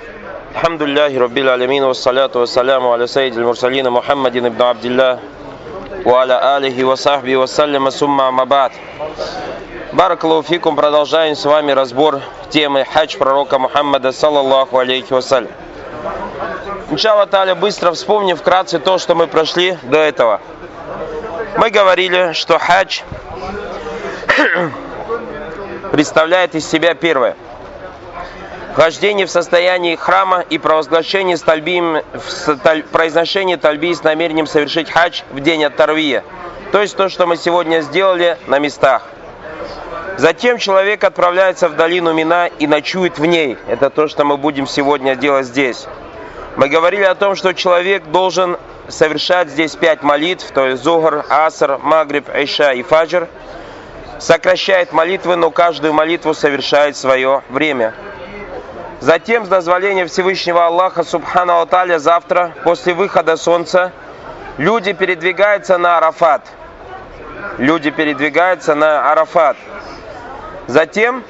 الحمد لله رب العالمين والصلاة والسلام على سيد المرسلين محمد بن عبد الله وعلى آله وصحبه وسلم ثم أما بعد Баракаллаху фикум, продолжаем с вами разбор темы хадж пророка Мухаммада, саллаллаху алейхи вассалям. Иншалла Таля, быстро вспомним вкратце то, что мы прошли до этого. Мы говорили, что хадж представляет из себя первое. Вхождение в состоянии храма и провозглашение с тальбием, произношение тальби с намерением совершить хадж в день от Тарвия. То есть то, что мы сегодня сделали на местах. Затем человек отправляется в долину Мина и ночует в ней. Это то, что мы будем сегодня делать здесь. Мы говорили о том, что человек должен совершать здесь пять молитв, то есть Зугар, Аср, Магриб, Айша и Фаджр. Сокращает молитвы, но каждую молитву совершает свое время. Затем, с дозволения Всевышнего Аллаха, Субхану Аталя, завтра, после выхода солнца, люди передвигаются на Арафат. Люди передвигаются на Арафат. Затем,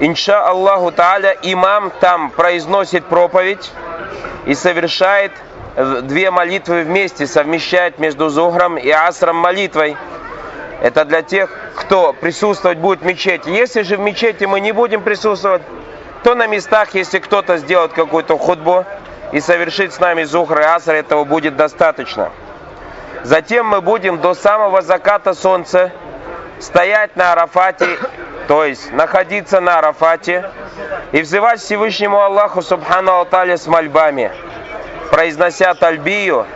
инша Аллаху Тааля, имам там произносит проповедь и совершает две молитвы вместе, совмещает между Зухром и Асром молитвой. Это для тех, кто присутствовать будет в мечети. Если же в мечети мы не будем присутствовать, то на местах, если кто-то сделает какую-то худбу и совершит с нами Зухр и Аср, этого будет достаточно. Затем мы будем до самого заката солнца стоять на Арафате, то есть находиться на Арафате и взывать Всевышнему Аллаху Субхану Алталя с мольбами, произнося тальбию,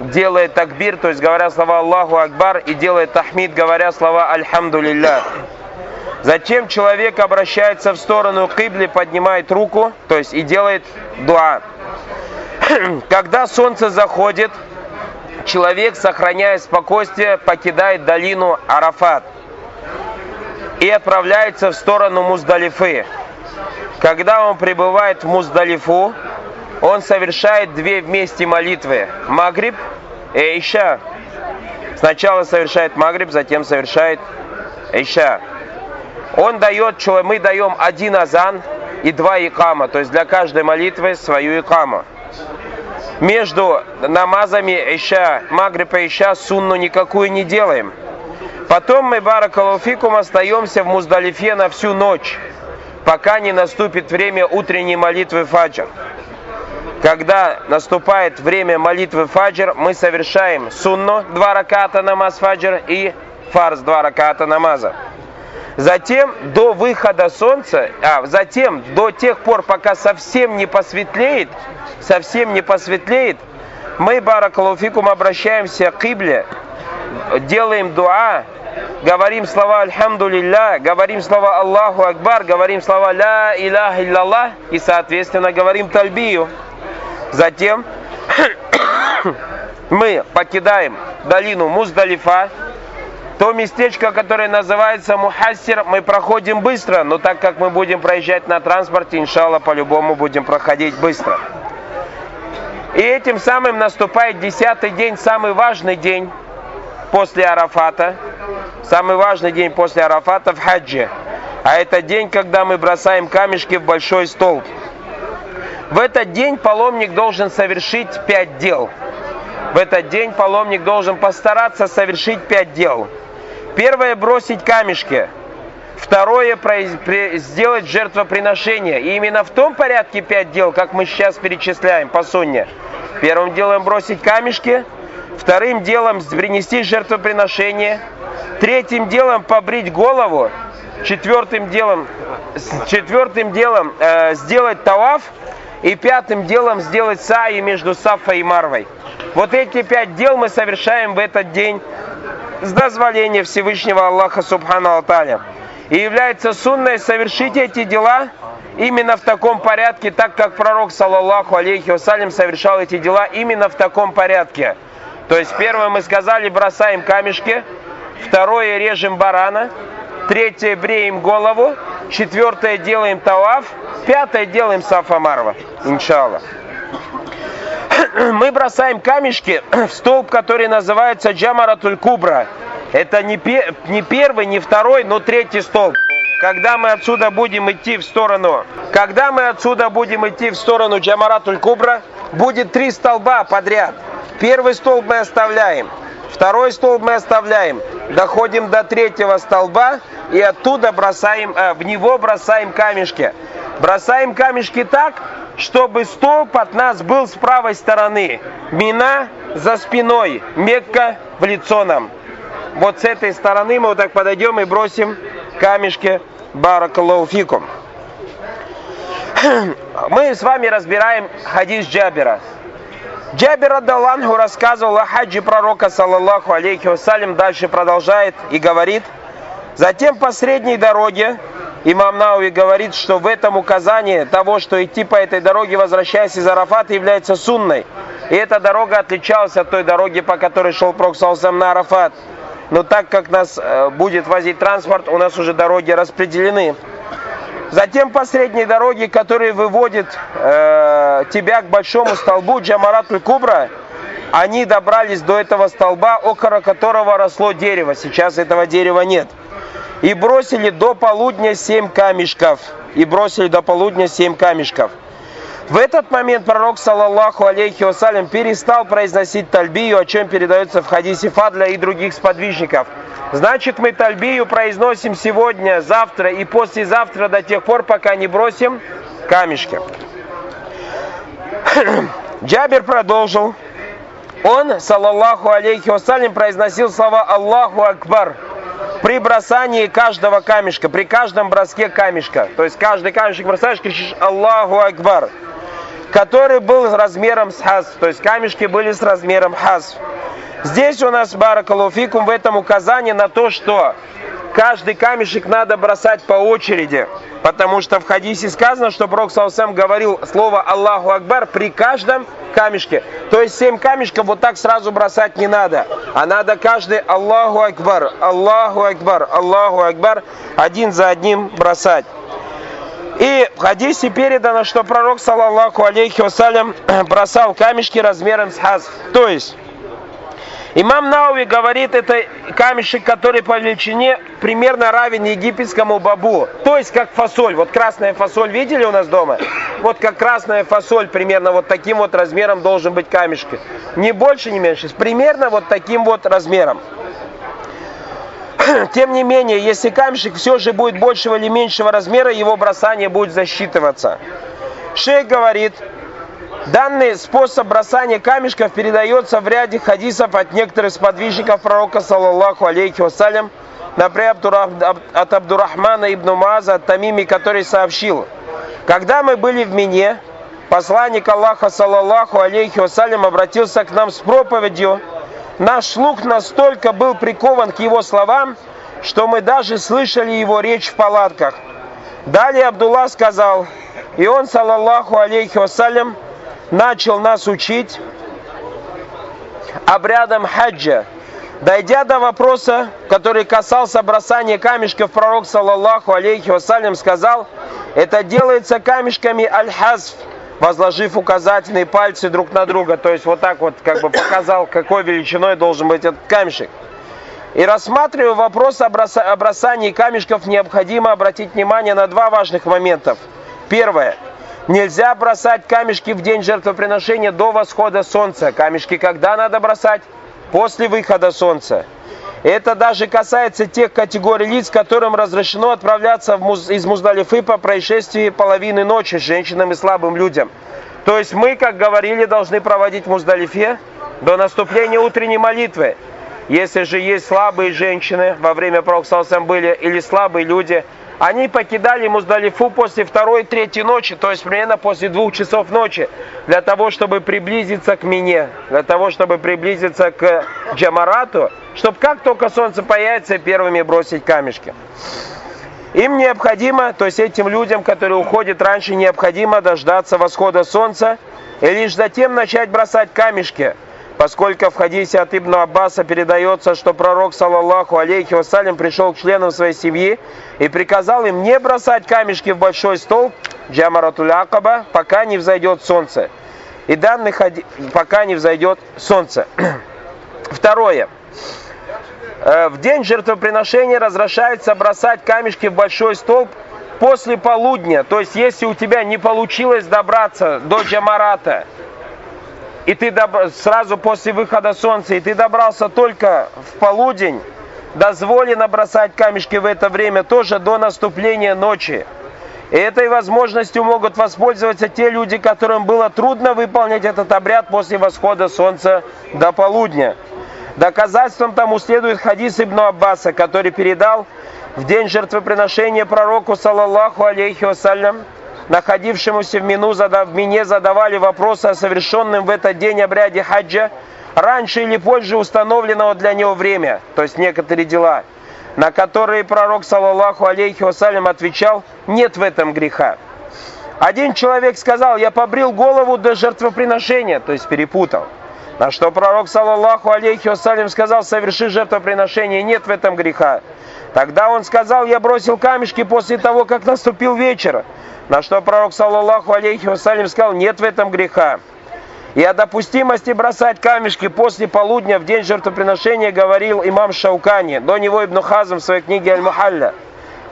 делая такбир, то есть говоря слова Аллаху Акбар и делая тахмид, говоря слова Альхамду. Затем человек обращается в сторону кибли, поднимает руку, то есть и делает дуа. Когда солнце заходит, человек, сохраняя спокойствие, покидает долину Арафат и отправляется в сторону Муздалифы. Когда он прибывает в Муздалифу, он совершает две вместе молитвы. Магриб и Иша. Сначала совершает Магриб, затем совершает Иша он дает, мы даем один азан и два икама, то есть для каждой молитвы свою икаму. Между намазами Иша, Магриба Иша сунну никакую не делаем. Потом мы, Баракалуфикум, остаемся в Муздалифе на всю ночь, пока не наступит время утренней молитвы Фаджр. Когда наступает время молитвы Фаджр, мы совершаем сунну, два раката намаз Фаджр и фарз, два раката намаза. Затем до выхода солнца, а затем до тех пор, пока совсем не посветлеет, совсем не посветлеет, мы, Баракалуфикум, обращаемся к Ибле, делаем дуа, говорим слова Альхамду Лилля, говорим слова Аллаху Акбар, говорим слова Ля Илях Иллаллах и, соответственно, говорим Тальбию. Затем мы покидаем долину Муздалифа, то местечко, которое называется Мухассир, мы проходим быстро, но так как мы будем проезжать на транспорте, иншалла, по-любому будем проходить быстро. И этим самым наступает десятый день, самый важный день после Арафата, самый важный день после Арафата в хаджи. А это день, когда мы бросаем камешки в большой столб. В этот день паломник должен совершить пять дел. В этот день паломник должен постараться совершить пять дел. Первое – бросить камешки. Второе – сделать жертвоприношение. И именно в том порядке пять дел, как мы сейчас перечисляем по сунне. Первым делом бросить камешки. Вторым делом принести жертвоприношение. Третьим делом побрить голову. Четвертым делом, четвертым делом э, сделать таваф. И пятым делом сделать саи между Сафой и Марвой. Вот эти пять дел мы совершаем в этот день с дозволения Всевышнего Аллаха Субхану Алталя. И является сунной совершить эти дела именно в таком порядке, так как пророк, саллаллаху алейхи вассалям, совершал эти дела именно в таком порядке. То есть первое мы сказали, бросаем камешки, второе режем барана, третье бреем голову, четвертое делаем таваф, пятое делаем сафамарва, иншаллах. мы бросаем камешки в столб, который называется Джамаратуль Кубра. Это не, пе- не первый, не второй, но третий столб. когда мы отсюда будем идти в сторону, когда мы отсюда будем идти в сторону Джамаратуль Кубра, будет три столба подряд. Первый столб мы оставляем, второй столб мы оставляем, доходим до третьего столба и оттуда бросаем, э, в него бросаем камешки. Бросаем камешки так, чтобы столб от нас был с правой стороны. Мина за спиной, Мекка в лицо нам. Вот с этой стороны мы вот так подойдем и бросим камешки Баракаллауфикум. Мы с вами разбираем хадис Джабера. Джабир Адалангу рассказывал о хаджи пророка, саллаллаху алейхи вассалям, дальше продолжает и говорит, затем по средней дороге Имам Науи говорит, что в этом указании того, что идти по этой дороге, возвращаясь из Арафата, является сунной. И эта дорога отличалась от той дороги, по которой шел Пророк Саусам на Арафат. Но так как нас э, будет возить транспорт, у нас уже дороги распределены. Затем по средней дороге, которая выводит э, тебя к большому столбу Джамаратуль Кубра, они добрались до этого столба, около которого росло дерево. Сейчас этого дерева нет. И бросили до полудня семь камешков. И бросили до полудня семь камешков. В этот момент пророк, саллаллаху алейхи вассалям, перестал произносить тальбию, о чем передается в хадисе Фадля и других сподвижников. Значит, мы тальбию произносим сегодня, завтра и послезавтра до тех пор, пока не бросим камешки. Джабер продолжил. Он, саллаллаху алейхи вассалям, произносил слова Аллаху Акбар при бросании каждого камешка, при каждом броске камешка. То есть каждый камешек бросаешь, кричишь Аллаху Акбар который был размером с хаз, то есть камешки были с размером хаз. Здесь у нас баракалуфикум в этом указание на то, что каждый камешек надо бросать по очереди, потому что в хадисе сказано, что Пророк Саусам говорил слово Аллаху Акбар при каждом камешке. То есть семь камешков вот так сразу бросать не надо, а надо каждый Аллаху Акбар, Аллаху Акбар, Аллаху Акбар один за одним бросать. И в хадисе передано, что пророк, саллаллаху алейхи вассалям, бросал камешки размером с хаз. То есть, Имам Науи говорит, это камешек, который по величине примерно равен египетскому бабу. То есть, как фасоль. Вот красная фасоль видели у нас дома? Вот как красная фасоль, примерно вот таким вот размером должен быть камешек. Не больше, не меньше. Примерно вот таким вот размером. Тем не менее, если камешек все же будет большего или меньшего размера, его бросание будет засчитываться. Шейх говорит, данный способ бросания камешков передается в ряде хадисов от некоторых сподвижников пророка, саллаллаху алейхи вассалям, например, от Абдурахмана ибн Маза, от Тамими, который сообщил, когда мы были в Мине, посланник Аллаха, саллаллаху алейхи вассалям, обратился к нам с проповедью, Наш слух настолько был прикован к его словам, что мы даже слышали его речь в палатках. Далее Абдулла сказал, и он, саллаллаху алейхи вассалям, начал нас учить обрядом хаджа. Дойдя до вопроса, который касался бросания камешков, пророк, саллаллаху алейхи вассалям, сказал, это делается камешками аль-хазф, возложив указательные пальцы друг на друга. То есть вот так вот как бы показал, какой величиной должен быть этот камешек. И рассматривая вопрос о бросании камешков, необходимо обратить внимание на два важных моментов. Первое. Нельзя бросать камешки в день жертвоприношения до восхода солнца. Камешки когда надо бросать? После выхода солнца. Это даже касается тех категорий лиц, которым разрешено отправляться муз... из Муздалифы по происшествии половины ночи женщинам и слабым людям. То есть мы, как говорили, должны проводить в Муздалифе до наступления утренней молитвы. Если же есть слабые женщины, во время Пророксалсам были, или слабые люди, они покидали Муздалифу после второй, третьей ночи, то есть примерно после двух часов ночи, для того, чтобы приблизиться к Мине, для того, чтобы приблизиться к Джамарату, чтобы как только солнце появится, первыми бросить камешки. Им необходимо, то есть этим людям, которые уходят раньше, необходимо дождаться восхода солнца и лишь затем начать бросать камешки – поскольку в хадисе от Ибн Аббаса передается, что пророк, саллаллаху алейхи вассалям, пришел к членам своей семьи и приказал им не бросать камешки в большой стол Джамаратуль пока не взойдет солнце. И данный хади... пока не взойдет солнце. Второе. Э, в день жертвоприношения разрешается бросать камешки в большой столб после полудня. То есть, если у тебя не получилось добраться до Джамарата, и ты доб... сразу после выхода солнца, и ты добрался только в полудень, дозволено бросать камешки в это время тоже до наступления ночи. И этой возможностью могут воспользоваться те люди, которым было трудно выполнять этот обряд после восхода солнца до полудня. Доказательством тому следует хадис Ибн Аббаса, который передал в день жертвоприношения пророку, саллаллаху алейхи вассалям, находившемуся в, мину, в мине задавали вопросы о совершенном в этот день обряде хаджа, раньше или позже установленного для него время, то есть некоторые дела, на которые пророк, саллаллаху алейхи вассалям, отвечал, нет в этом греха. Один человек сказал, я побрил голову до жертвоприношения, то есть перепутал. На что пророк, саллаллаху алейхи вассалям, сказал, соверши жертвоприношение, нет в этом греха. Тогда он сказал, я бросил камешки после того, как наступил вечер. На что пророк, саллаллаху алейхи вассалям, сказал, нет в этом греха. И о допустимости бросать камешки после полудня в день жертвоприношения говорил имам Шаукани, до него Ибн Хазм в своей книге Аль-Мухалля.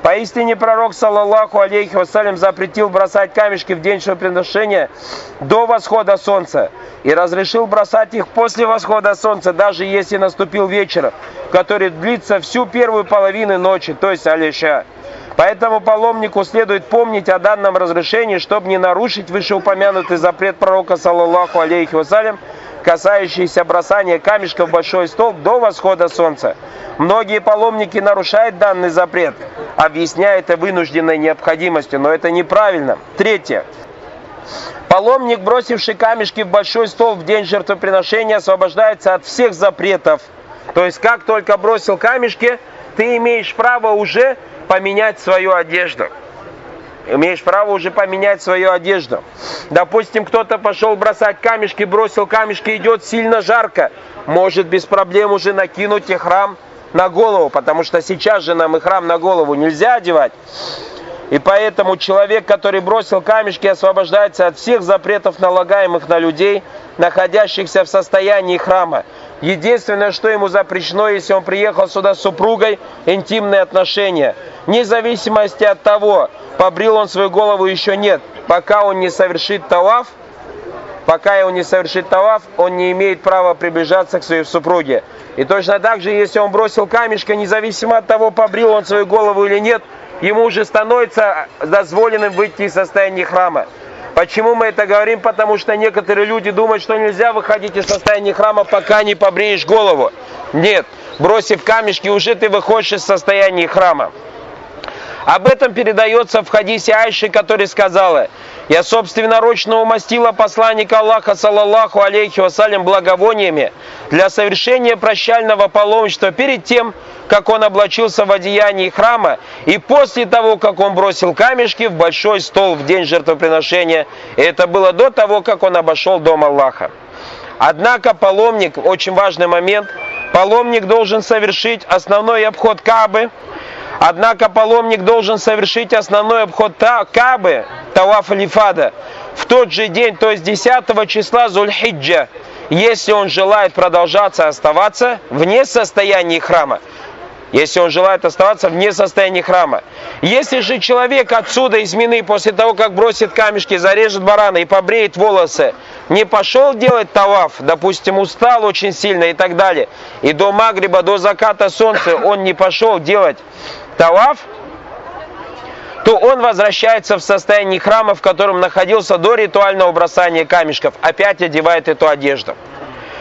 Поистине пророк, саллаллаху алейхи вассалям, запретил бросать камешки в день жертвоприношения до восхода солнца и разрешил бросать их после восхода солнца, даже если наступил вечер, который длится всю первую половину ночи, то есть алиша. Поэтому паломнику следует помнить о данном разрешении, чтобы не нарушить вышеупомянутый запрет пророка, саллаллаху алейхи вассалям, касающийся бросания камешка в большой столб до восхода солнца. Многие паломники нарушают данный запрет, объясняя это вынужденной необходимостью, но это неправильно. Третье. Паломник, бросивший камешки в большой стол в день жертвоприношения, освобождается от всех запретов. То есть, как только бросил камешки, ты имеешь право уже поменять свою одежду. Имеешь право уже поменять свою одежду. Допустим, кто-то пошел бросать камешки, бросил камешки, идет сильно жарко. Может без проблем уже накинуть и храм на голову, потому что сейчас же нам и храм на голову нельзя одевать. И поэтому человек, который бросил камешки, освобождается от всех запретов, налагаемых на людей, находящихся в состоянии храма. Единственное, что ему запрещено, если он приехал сюда с супругой, интимные отношения. Вне зависимости от того, побрил он свою голову еще нет. Пока он не совершит таваф, пока он не совершит таваф, он не имеет права приближаться к своей супруге. И точно так же, если он бросил камешка, независимо от того, побрил он свою голову или нет, ему уже становится дозволенным выйти из состояния храма. Почему мы это говорим? Потому что некоторые люди думают, что нельзя выходить из состояния храма, пока не побреешь голову. Нет, бросив камешки, уже ты выходишь из состояния храма. Об этом передается в хадисе Айши, который сказала, «Я собственноручно умастила посланника Аллаха, саллаллаху алейхи вассалям, благовониями для совершения прощального паломничества перед тем, как он облачился в одеянии храма, и после того, как он бросил камешки в большой стол в день жертвоприношения. И это было до того, как он обошел дом Аллаха. Однако паломник, очень важный момент, паломник должен совершить основной обход Кабы, Однако паломник должен совершить основной обход Кабы, Таваф Алифада, в тот же день, то есть 10 числа Зульхиджа, если он желает продолжаться оставаться вне состояния храма если он желает оставаться вне состояния храма. Если же человек отсюда из мины, после того, как бросит камешки, зарежет барана и побреет волосы, не пошел делать таваф, допустим, устал очень сильно и так далее, и до Магриба, до заката солнца он не пошел делать таваф, то он возвращается в состояние храма, в котором находился до ритуального бросания камешков, опять одевает эту одежду.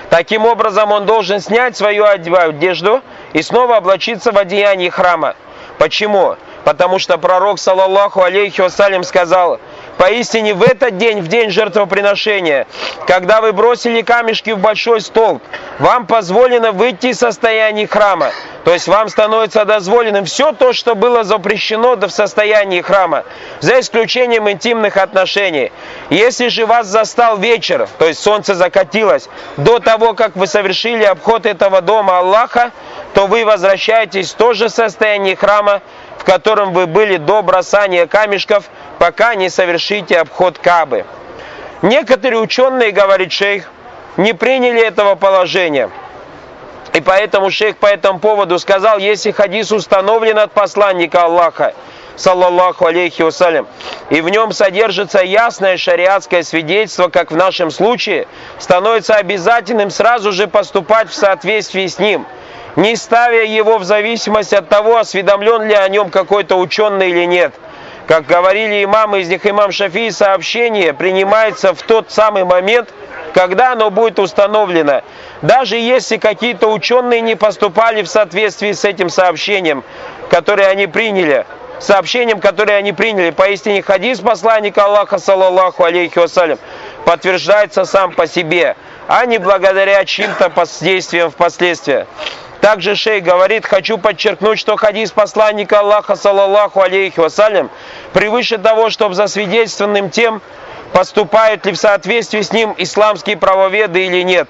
Таким образом, он должен снять свою одежду и снова облачиться в одеянии храма. Почему? Потому что пророк, саллаллаху алейхи вассалям, сказал, Поистине в этот день, в день жертвоприношения, когда вы бросили камешки в большой столб, вам позволено выйти из состояния храма. То есть вам становится дозволенным все то, что было запрещено в состоянии храма, за исключением интимных отношений. Если же вас застал вечер, то есть солнце закатилось, до того, как вы совершили обход этого дома Аллаха, то вы возвращаетесь в то же состояние храма, в котором вы были до бросания камешков, пока не совершите обход Кабы. Некоторые ученые, говорит шейх, не приняли этого положения. И поэтому шейх по этому поводу сказал, если хадис установлен от посланника Аллаха, саллаллаху алейхи вассалям, и в нем содержится ясное шариатское свидетельство, как в нашем случае, становится обязательным сразу же поступать в соответствии с ним, не ставя его в зависимость от того, осведомлен ли о нем какой-то ученый или нет. Как говорили имамы, из них имам Шафии, сообщение принимается в тот самый момент, когда оно будет установлено. Даже если какие-то ученые не поступали в соответствии с этим сообщением, которое они приняли, сообщением, которое они приняли, поистине хадис посланника Аллаха, саллаллаху алейхи вассалям, подтверждается сам по себе, а не благодаря чьим-то действиям впоследствии. Также шей говорит, хочу подчеркнуть, что хадис посланника Аллаха, саллаллаху алейхи вассалям, превыше того, чтобы засвидетельствованным тем, поступают ли в соответствии с ним исламские правоведы или нет.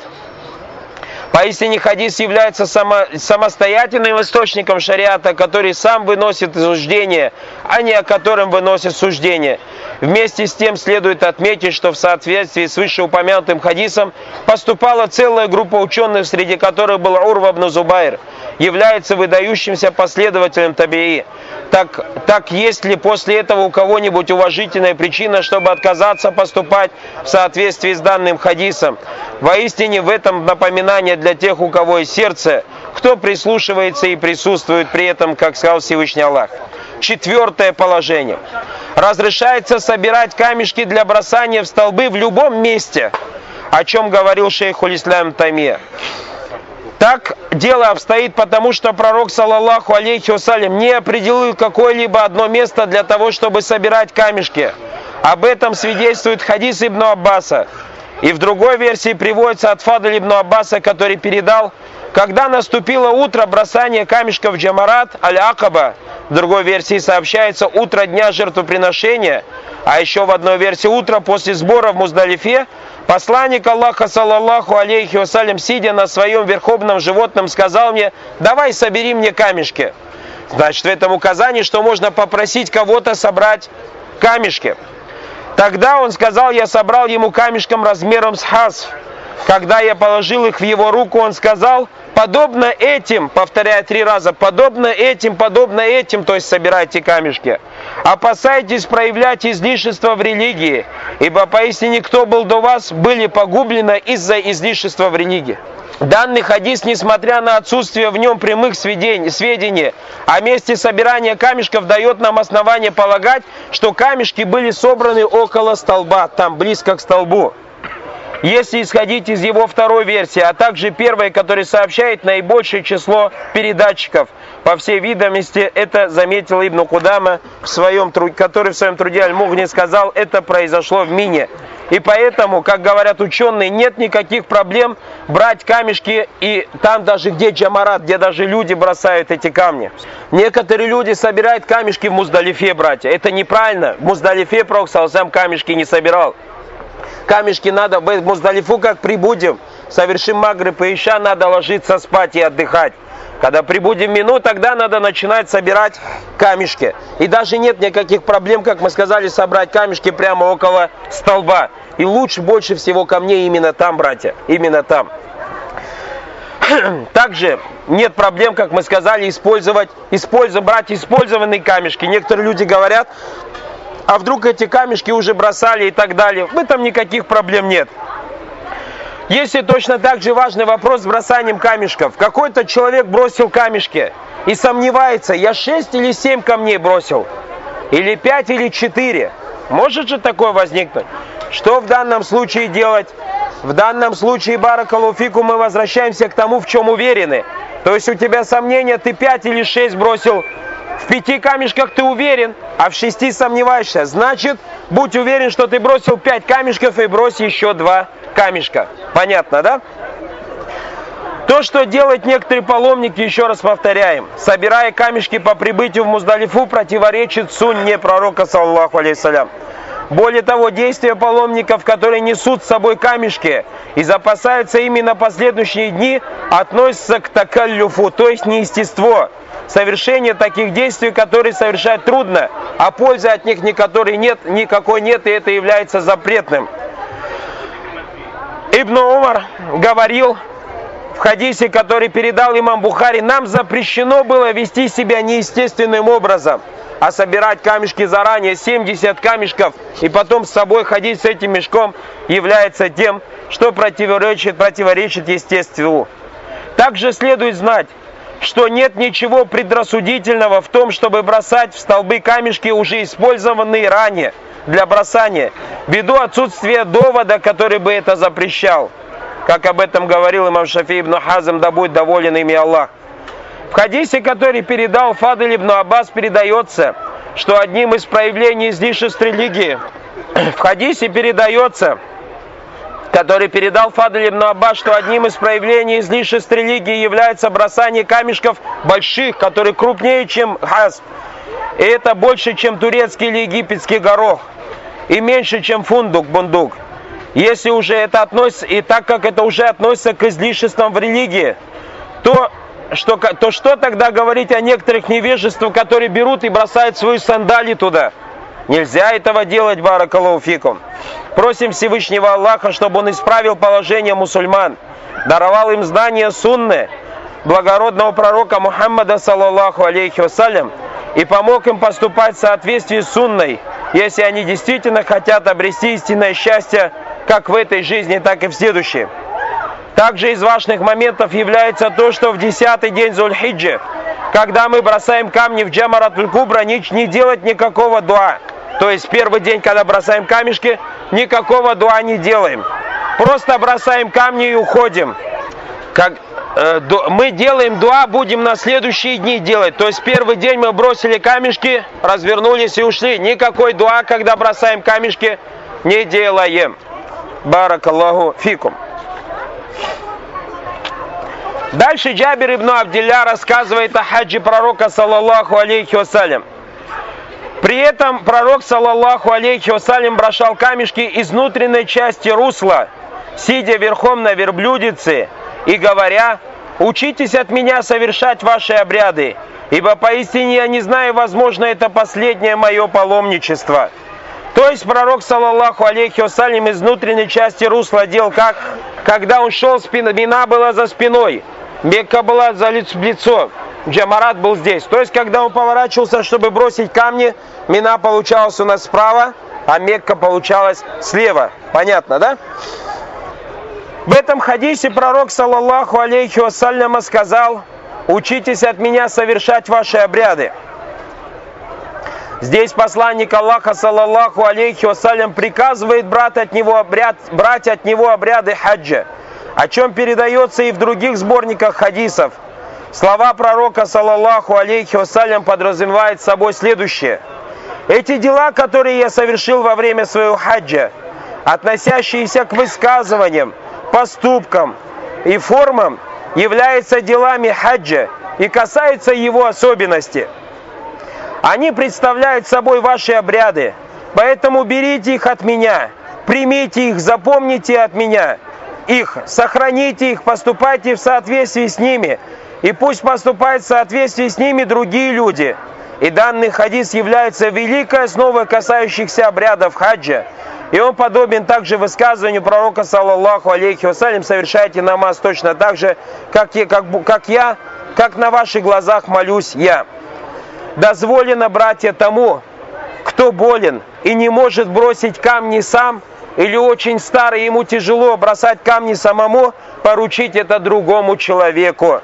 Поистине хадис является само, самостоятельным источником шариата, который сам выносит суждение, а не о котором выносит суждение. Вместе с тем следует отметить, что в соответствии с вышеупомянутым хадисом поступала целая группа ученых, среди которых был Урва ибн Зубайр, является выдающимся последователем табии. Так, так есть ли после этого у кого-нибудь уважительная причина, чтобы отказаться поступать в соответствии с данным хадисом? Воистине в этом напоминание для тех, у кого есть сердце, кто прислушивается и присутствует при этом, как сказал Всевышний Аллах. Четвертое положение. Разрешается собирать камешки для бросания в столбы в любом месте, о чем говорил шейх Улислам Тамия. Так дело обстоит потому, что пророк, саллаллаху алейхи вассалям, не определил какое-либо одно место для того, чтобы собирать камешки. Об этом свидетельствует хадис Ибн Аббаса. И в другой версии приводится от Фадаль Ибн Аббаса, который передал, когда наступило утро бросания в Джамарат Аль-Акаба, в другой версии сообщается утро дня жертвоприношения, а еще в одной версии утро после сбора в Муздалифе, Посланник Аллаха, саллаллаху алейхи вассалям, сидя на своем верховном животном, сказал мне, давай собери мне камешки. Значит, в этом указании, что можно попросить кого-то собрать камешки. Тогда он сказал, я собрал ему камешком размером с хасф. Когда я положил их в его руку, он сказал, подобно этим, повторяя три раза, подобно этим, подобно этим, то есть собирайте камешки. Опасайтесь проявлять излишество в религии, ибо поистине кто был до вас, были погублены из-за излишества в религии. Данный хадис, несмотря на отсутствие в нем прямых сведений о месте собирания камешков, дает нам основание полагать, что камешки были собраны около столба, там близко к столбу. Если исходить из его второй версии, а также первой, которая сообщает наибольшее число передатчиков, по всей видимости, это заметил Ибн Кудама, в своем, который в своем труде Аль-Мугни сказал, это произошло в Мине. И поэтому, как говорят ученые, нет никаких проблем брать камешки и там даже где Джамарат, где даже люди бросают эти камни. Некоторые люди собирают камешки в Муздалифе, братья. Это неправильно. В Муздалифе Пророк сам камешки не собирал камешки надо, в Муздалифу как прибудем, совершим магриб и иша, надо ложиться спать и отдыхать. Когда прибудем мину, тогда надо начинать собирать камешки. И даже нет никаких проблем, как мы сказали, собрать камешки прямо около столба. И лучше больше всего камней именно там, братья, именно там. Также нет проблем, как мы сказали, использовать, использовать, брать использованные камешки. Некоторые люди говорят, а вдруг эти камешки уже бросали и так далее. В этом никаких проблем нет. Если точно так же важный вопрос с бросанием камешков. Какой-то человек бросил камешки и сомневается, я 6 или 7 камней бросил, или 5 или 4. Может же такое возникнуть? Что в данном случае делать? В данном случае, Баракалуфику, мы возвращаемся к тому, в чем уверены. То есть у тебя сомнения, ты 5 или 6 бросил, в пяти камешках ты уверен, а в шести сомневаешься. Значит, будь уверен, что ты бросил пять камешков и брось еще два камешка. Понятно, да? То, что делают некоторые паломники, еще раз повторяем, собирая камешки по прибытию в Муздалифу, противоречит сунне пророка, саллаху алейсалям. Более того, действия паломников, которые несут с собой камешки и запасаются ими на последующие дни, относятся к такаллюфу, то есть неестество, совершение таких действий, которые совершать трудно, а пользы от них никакой нет, никакой нет, и это является запретным. Ибн Умар говорил, в хадисе, который передал имам Бухари, нам запрещено было вести себя неестественным образом, а собирать камешки заранее, 70 камешков, и потом с собой ходить с этим мешком, является тем, что противоречит, противоречит естеству. Также следует знать, что нет ничего предрассудительного в том, чтобы бросать в столбы камешки, уже использованные ранее для бросания, ввиду отсутствия довода, который бы это запрещал. Как об этом говорил имам Шафи ибн Хазам, да будет доволен ими Аллах. В хадисе, который передал Фадель ибн Аббас, передается, что одним из проявлений излишеств религии, в хадисе передается, который передал Фадль ибн Аббас, что одним из проявлений излишеств религии является бросание камешков больших, которые крупнее, чем хас. И это больше, чем турецкий или египетский горох. И меньше, чем фундук-бундук. Если уже это относится, и так как это уже относится к излишествам в религии, то что, то что тогда говорить о некоторых невежествах, которые берут и бросают свои сандали туда? Нельзя этого делать, баракалуфикум. Просим Всевышнего Аллаха, чтобы Он исправил положение мусульман, даровал им знания сунны, благородного пророка Мухаммада, саллаллаху алейхи вассалям, и помог им поступать в соответствии с сунной, если они действительно хотят обрести истинное счастье как в этой жизни, так и в следующей. Также из важных моментов является то, что в десятый день Зульхиджи, когда мы бросаем камни в Джамаратуль Кубра, не делать никакого дуа. То есть первый день, когда бросаем камешки, никакого дуа не делаем. Просто бросаем камни и уходим. Как, э, ду, мы делаем дуа, будем на следующие дни делать. То есть первый день мы бросили камешки, развернулись и ушли. Никакой дуа, когда бросаем камешки, не делаем. Баракаллаху фикум. Дальше Джабир ибн Абдилля рассказывает о хаджи пророка, саллаллаху алейхи вассалям. При этом пророк, саллаллаху алейхи вассалям, бросал камешки из внутренней части русла, сидя верхом на верблюдице и говоря, «Учитесь от меня совершать ваши обряды, ибо поистине я не знаю, возможно, это последнее мое паломничество». То есть пророк, саллаллаху алейхи вассалям, из внутренней части русла делал как? Когда он шел, спина, мина была за спиной, Мекка была за лицо, Джамарат был здесь. То есть, когда он поворачивался, чтобы бросить камни, мина получалась у нас справа, а Мекка получалась слева. Понятно, да? В этом хадисе пророк, саллаллаху алейхи вассаляма, сказал, учитесь от меня совершать ваши обряды. Здесь посланник Аллаха, саллаллаху алейхи вассалям, приказывает брать от него, обряд, брать от него обряды хаджа, о чем передается и в других сборниках хадисов. Слова пророка, саллаллаху алейхи вассалям, подразумевают собой следующее. Эти дела, которые я совершил во время своего хаджа, относящиеся к высказываниям, поступкам и формам, являются делами хаджа и касаются его особенностей. Они представляют собой ваши обряды, поэтому берите их от меня, примите их, запомните от меня их, сохраните их, поступайте в соответствии с ними, и пусть поступают в соответствии с ними другие люди. И данный хадис является великой основой касающихся обрядов хаджа, и он подобен также высказыванию пророка, саллаллаху алейхи вассалям, совершайте намаз точно так же, как я, как, как я, как на ваших глазах молюсь я. Дозволено, братья, тому, кто болен и не может бросить камни сам, или очень старый, ему тяжело бросать камни самому, поручить это другому человеку.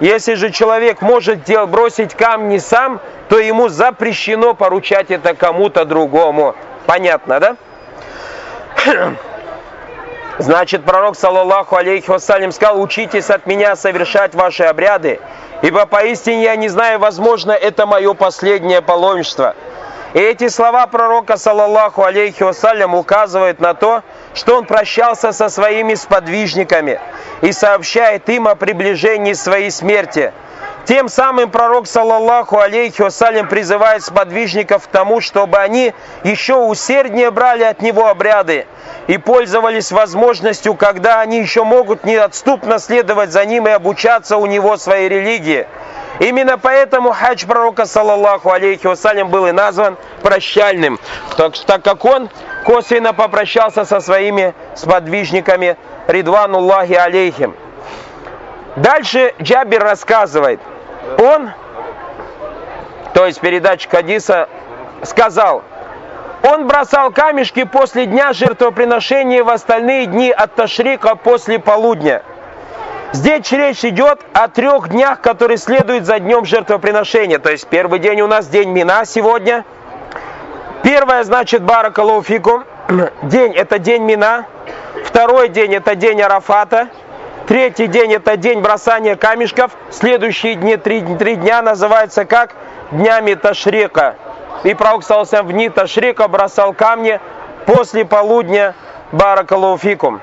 Если же человек может бросить камни сам, то ему запрещено поручать это кому-то другому. Понятно, да? Значит, пророк, саллаллаху алейхи вассалям, сказал, учитесь от меня совершать ваши обряды, ибо поистине я не знаю, возможно, это мое последнее паломничество. И эти слова пророка, саллаллаху алейхи вассалям, указывают на то, что он прощался со своими сподвижниками и сообщает им о приближении своей смерти. Тем самым пророк, саллаллаху алейхи вассалям, призывает сподвижников к тому, чтобы они еще усерднее брали от него обряды, и пользовались возможностью, когда они еще могут неотступно следовать за ним и обучаться у него своей религии. Именно поэтому хадж пророка, саллаллаху алейхи вассалям, был и назван прощальным, так, так как он косвенно попрощался со своими сподвижниками Ридвануллахи алейхим. Дальше Джабир рассказывает. Он, то есть передача Хадиса, сказал, он бросал камешки после дня жертвоприношения в остальные дни от Ташрика после полудня. Здесь речь идет о трех днях, которые следуют за днем жертвоприношения. То есть первый день у нас день Мина сегодня. Первое значит Баракалуфикум. День это день Мина. Второй день это день Арафата. Третий день это день бросания камешков. Следующие дни, три, три дня называются как днями Ташрика. И пророк в дни Ташрика бросал камни после полудня Баракалуфикум.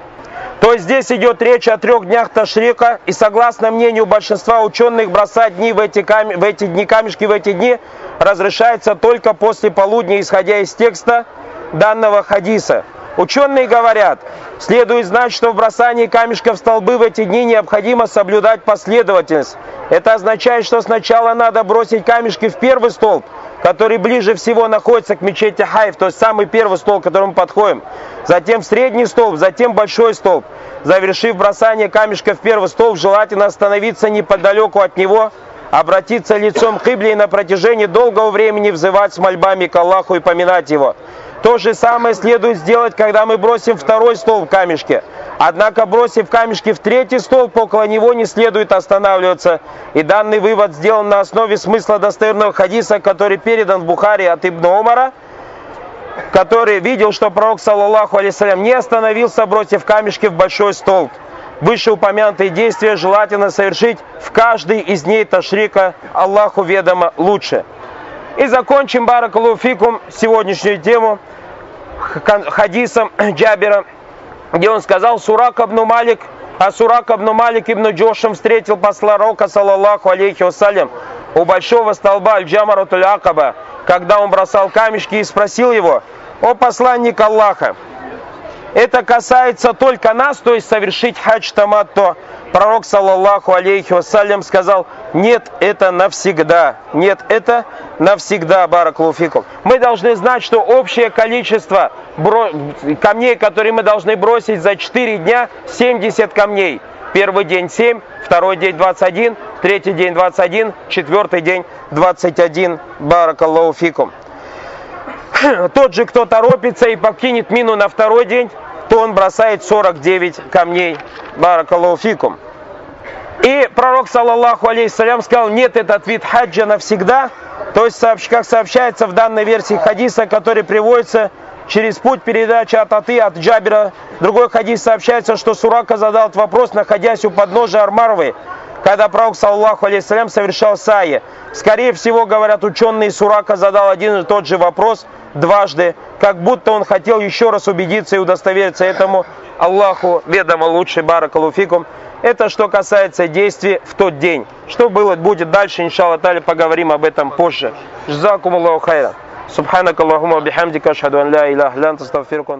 То есть здесь идет речь о трех днях Ташрика, и согласно мнению большинства ученых, бросать дни в эти, кам... в эти дни камешки в эти дни разрешается только после полудня, исходя из текста данного хадиса. Ученые говорят, следует знать, что в бросании камешков в столбы в эти дни необходимо соблюдать последовательность. Это означает, что сначала надо бросить камешки в первый столб, который ближе всего находится к мечети Хайф, то есть самый первый столб, к которому мы подходим. Затем средний столб, затем большой столб. Завершив бросание камешка в первый столб, желательно остановиться неподалеку от него, обратиться лицом к Ибле и на протяжении долгого времени взывать с мольбами к Аллаху и поминать его. То же самое следует сделать, когда мы бросим второй столб камешки. Однако, бросив камешки в третий столб, около него не следует останавливаться. И данный вывод сделан на основе смысла достоверного хадиса, который передан в Бухаре от Ибн Омара, который видел, что пророк, саллаллаху алейсалям, не остановился, бросив камешки в большой столб. Вышеупомянутые действия желательно совершить в каждый из дней Ташрика, Аллаху ведомо лучше. И закончим, баракалуфикум, сегодняшнюю тему хадисом Джабера, где он сказал, Сурак абну Малик, а Сурак абну Малик ибн Джошем встретил посла Рока, саллаллаху алейхи вассалям, у большого столба Аль-Джамаратуль Акаба, когда он бросал камешки и спросил его, о посланник Аллаха, это касается только нас, то есть совершить хадж тамат, то пророк, саллаллаху алейхи вассалям, сказал, нет, это навсегда. Нет, это навсегда, бараклуфикум. Мы должны знать, что общее количество камней, которые мы должны бросить за 4 дня, 70 камней. Первый день 7, второй день 21, третий день 21, четвертый день 21. Баракаллаху Тот же, кто торопится и покинет мину на второй день, то он бросает 49 камней. Баракаллаху и пророк, саллаллаху алейхиссалям, сказал, нет, этот вид хаджа навсегда. То есть, как сообщается в данной версии хадиса, который приводится через путь передачи от Аты, от Джабера. Другой хадис сообщается, что Сурака задал этот вопрос, находясь у подножия Армарвы, когда пророк, саллаху алейхиссалям, совершал саи. Скорее всего, говорят ученые, Сурака задал один и тот же вопрос дважды, как будто он хотел еще раз убедиться и удостовериться этому. Аллаху ведомо лучше, баракалуфикум. Это что касается действий в тот день. Что было, будет дальше, иншаллах тали, поговорим об этом позже. Жзакум Аллаху хайра. Субханак Аллахума бихамдика, ашхаду ан ля илях, лян тастафирку